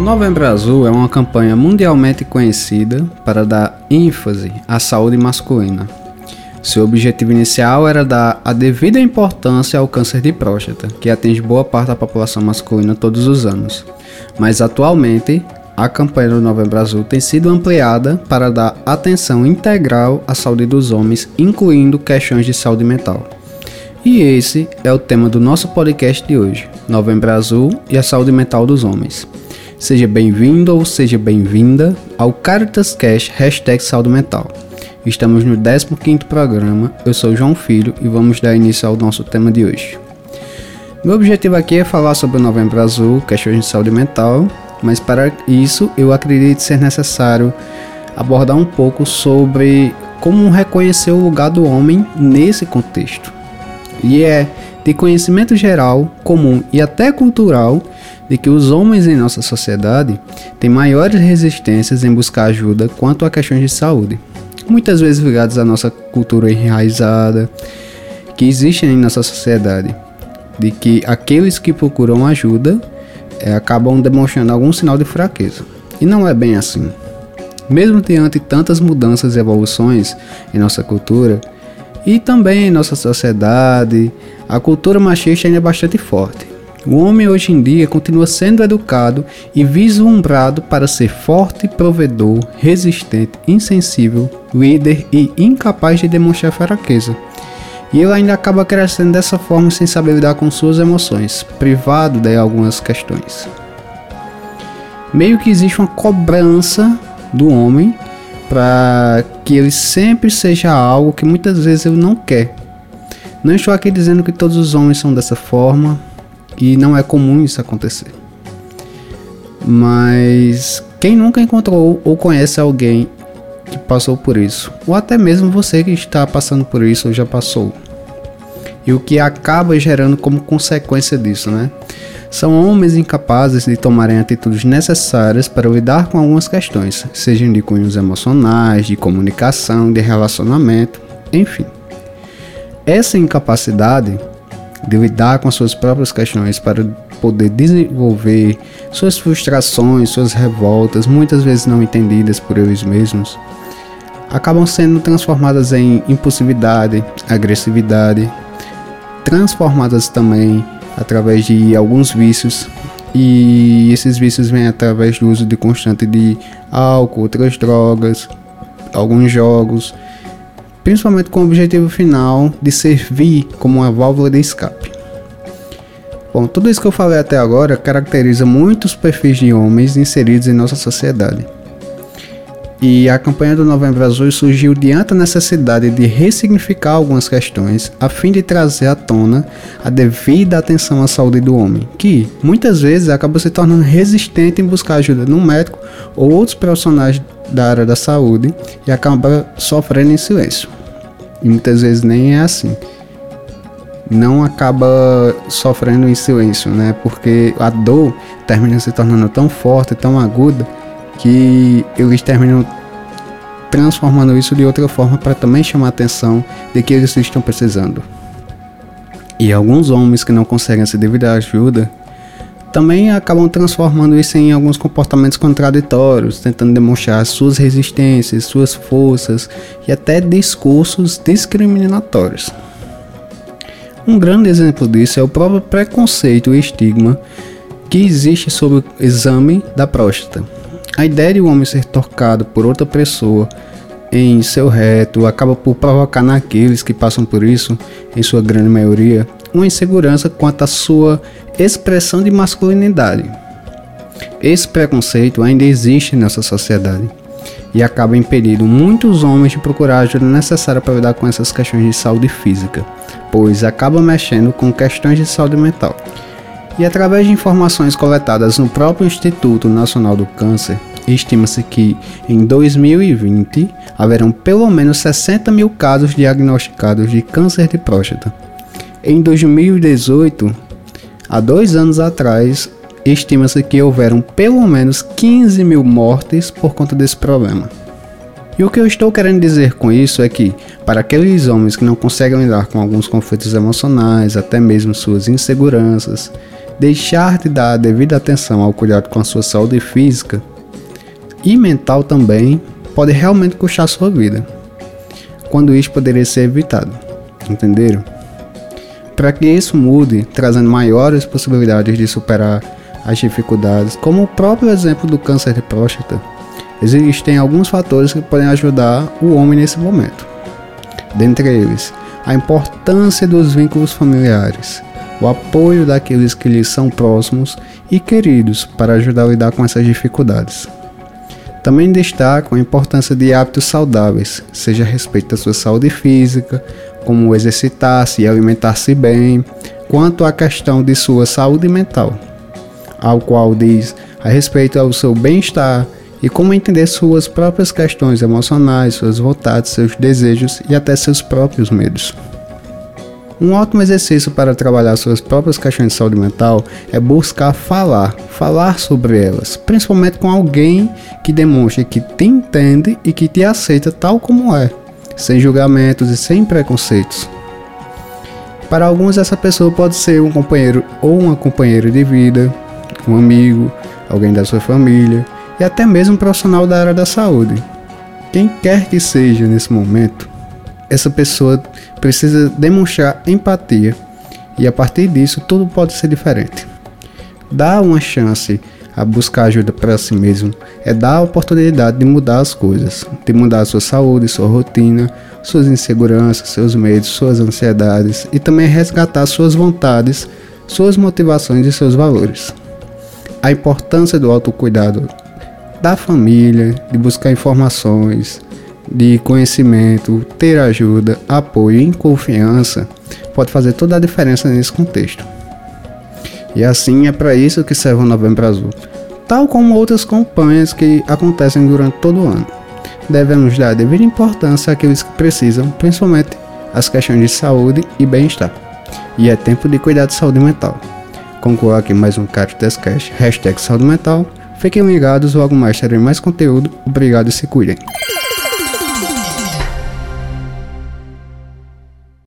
O Novembro Azul é uma campanha mundialmente conhecida para dar ênfase à saúde masculina. Seu objetivo inicial era dar a devida importância ao câncer de próstata, que atinge boa parte da população masculina todos os anos. Mas atualmente, a campanha do Novembro Azul tem sido ampliada para dar atenção integral à saúde dos homens, incluindo questões de saúde mental. E esse é o tema do nosso podcast de hoje, Novembro Azul e a saúde mental dos homens. Seja bem-vindo ou seja bem-vinda ao Caritas Cash Hashtag Saúde Mental. Estamos no 15º programa, eu sou João Filho e vamos dar início ao nosso tema de hoje. Meu objetivo aqui é falar sobre o Novembro Azul, questões de saúde mental, mas para isso eu acredito ser necessário abordar um pouco sobre como reconhecer o lugar do homem nesse contexto. E é de conhecimento geral, comum e até cultural de que os homens em nossa sociedade têm maiores resistências em buscar ajuda quanto a questões de saúde, muitas vezes ligados à nossa cultura enraizada que existe em nossa sociedade de que aqueles que procuram ajuda é, acabam demonstrando algum sinal de fraqueza. E não é bem assim. Mesmo diante tantas mudanças e evoluções em nossa cultura e também em nossa sociedade, a cultura machista ainda é bastante forte. O homem hoje em dia continua sendo educado e vislumbrado para ser forte, provedor, resistente, insensível, líder e incapaz de demonstrar fraqueza. E ele ainda acaba crescendo dessa forma sem saber lidar com suas emoções, privado de algumas questões. Meio que existe uma cobrança do homem para que ele sempre seja algo que muitas vezes ele não quer. Não estou aqui dizendo que todos os homens são dessa forma e não é comum isso acontecer. Mas quem nunca encontrou ou conhece alguém que passou por isso, ou até mesmo você que está passando por isso ou já passou. E o que acaba gerando como consequência disso, né? São homens incapazes de tomarem atitudes necessárias para lidar com algumas questões, sejam de cunhos emocionais, de comunicação, de relacionamento, enfim. Essa incapacidade de lidar com suas próprias questões para poder desenvolver suas frustrações, suas revoltas, muitas vezes não entendidas por eles mesmos, acabam sendo transformadas em impulsividade, agressividade, transformadas também através de alguns vícios e esses vícios vêm através do uso de constante de álcool, outras drogas, alguns jogos, principalmente com o objetivo final de servir como uma válvula de escape. Bom, tudo isso que eu falei até agora caracteriza muitos perfis de homens inseridos em nossa sociedade. E a campanha do Novembro Azul surgiu diante da necessidade de ressignificar algumas questões a fim de trazer à tona a devida atenção à saúde do homem, que muitas vezes acaba se tornando resistente em buscar ajuda no médico ou outros profissionais da área da saúde e acaba sofrendo em silêncio. E muitas vezes nem é assim. Não acaba sofrendo em silêncio, né? Porque a dor termina se tornando tão forte, tão aguda que eles terminam transformando isso de outra forma para também chamar a atenção de que eles estão precisando. E alguns homens que não conseguem essa devida ajuda também acabam transformando isso em alguns comportamentos contraditórios, tentando demonstrar suas resistências, suas forças e até discursos discriminatórios. Um grande exemplo disso é o próprio preconceito e estigma que existe sobre o exame da próstata a ideia de um homem ser tocado por outra pessoa em seu reto acaba por provocar naqueles que passam por isso, em sua grande maioria, uma insegurança quanto à sua expressão de masculinidade. Esse preconceito ainda existe nessa sociedade e acaba impedindo muitos homens de procurar a ajuda necessária para lidar com essas questões de saúde física, pois acaba mexendo com questões de saúde mental. E através de informações coletadas no próprio Instituto Nacional do Câncer, estima-se que em 2020 haverão pelo menos 60 mil casos diagnosticados de câncer de próstata. Em 2018, há dois anos atrás, estima-se que houveram pelo menos 15 mil mortes por conta desse problema. E o que eu estou querendo dizer com isso é que, para aqueles homens que não conseguem lidar com alguns conflitos emocionais, até mesmo suas inseguranças, deixar de dar a devida atenção ao cuidado com a sua saúde física e mental também pode realmente custar sua vida, quando isso poderia ser evitado. Entenderam? Para que isso mude, trazendo maiores possibilidades de superar as dificuldades, como o próprio exemplo do câncer de próstata, existem alguns fatores que podem ajudar o homem nesse momento. Dentre eles, a importância dos vínculos familiares, o apoio daqueles que lhes são próximos e queridos para ajudar a lidar com essas dificuldades. Também destaco a importância de hábitos saudáveis, seja a respeito da sua saúde física, como exercitar-se e alimentar-se bem, quanto à questão de sua saúde mental, ao qual diz a respeito ao seu bem-estar e como entender suas próprias questões emocionais, suas vontades, seus desejos e até seus próprios medos. Um ótimo exercício para trabalhar suas próprias questões de saúde mental é buscar falar, falar sobre elas, principalmente com alguém que demonstre que te entende e que te aceita tal como é, sem julgamentos e sem preconceitos. Para alguns, essa pessoa pode ser um companheiro ou uma companheira de vida, um amigo, alguém da sua família e até mesmo um profissional da área da saúde. Quem quer que seja nesse momento, essa pessoa precisa demonstrar empatia e a partir disso tudo pode ser diferente. Dar uma chance a buscar ajuda para si mesmo é dar a oportunidade de mudar as coisas, de mudar sua saúde, sua rotina, suas inseguranças, seus medos, suas ansiedades e também resgatar suas vontades, suas motivações e seus valores. A importância do autocuidado da família, de buscar informações, de conhecimento, ter ajuda, apoio e confiança pode fazer toda a diferença nesse contexto. E assim é para isso que serve o Novembro Azul, tal como outras campanhas que acontecem durante todo o ano. Devemos dar devida importância àqueles que precisam, principalmente as questões de saúde e bem-estar. E é tempo de cuidar de saúde mental. Concluo aqui mais um Caritas Cash, hashtag saúde mental. Fiquem ligados, logo mais terei mais conteúdo. Obrigado e se cuidem.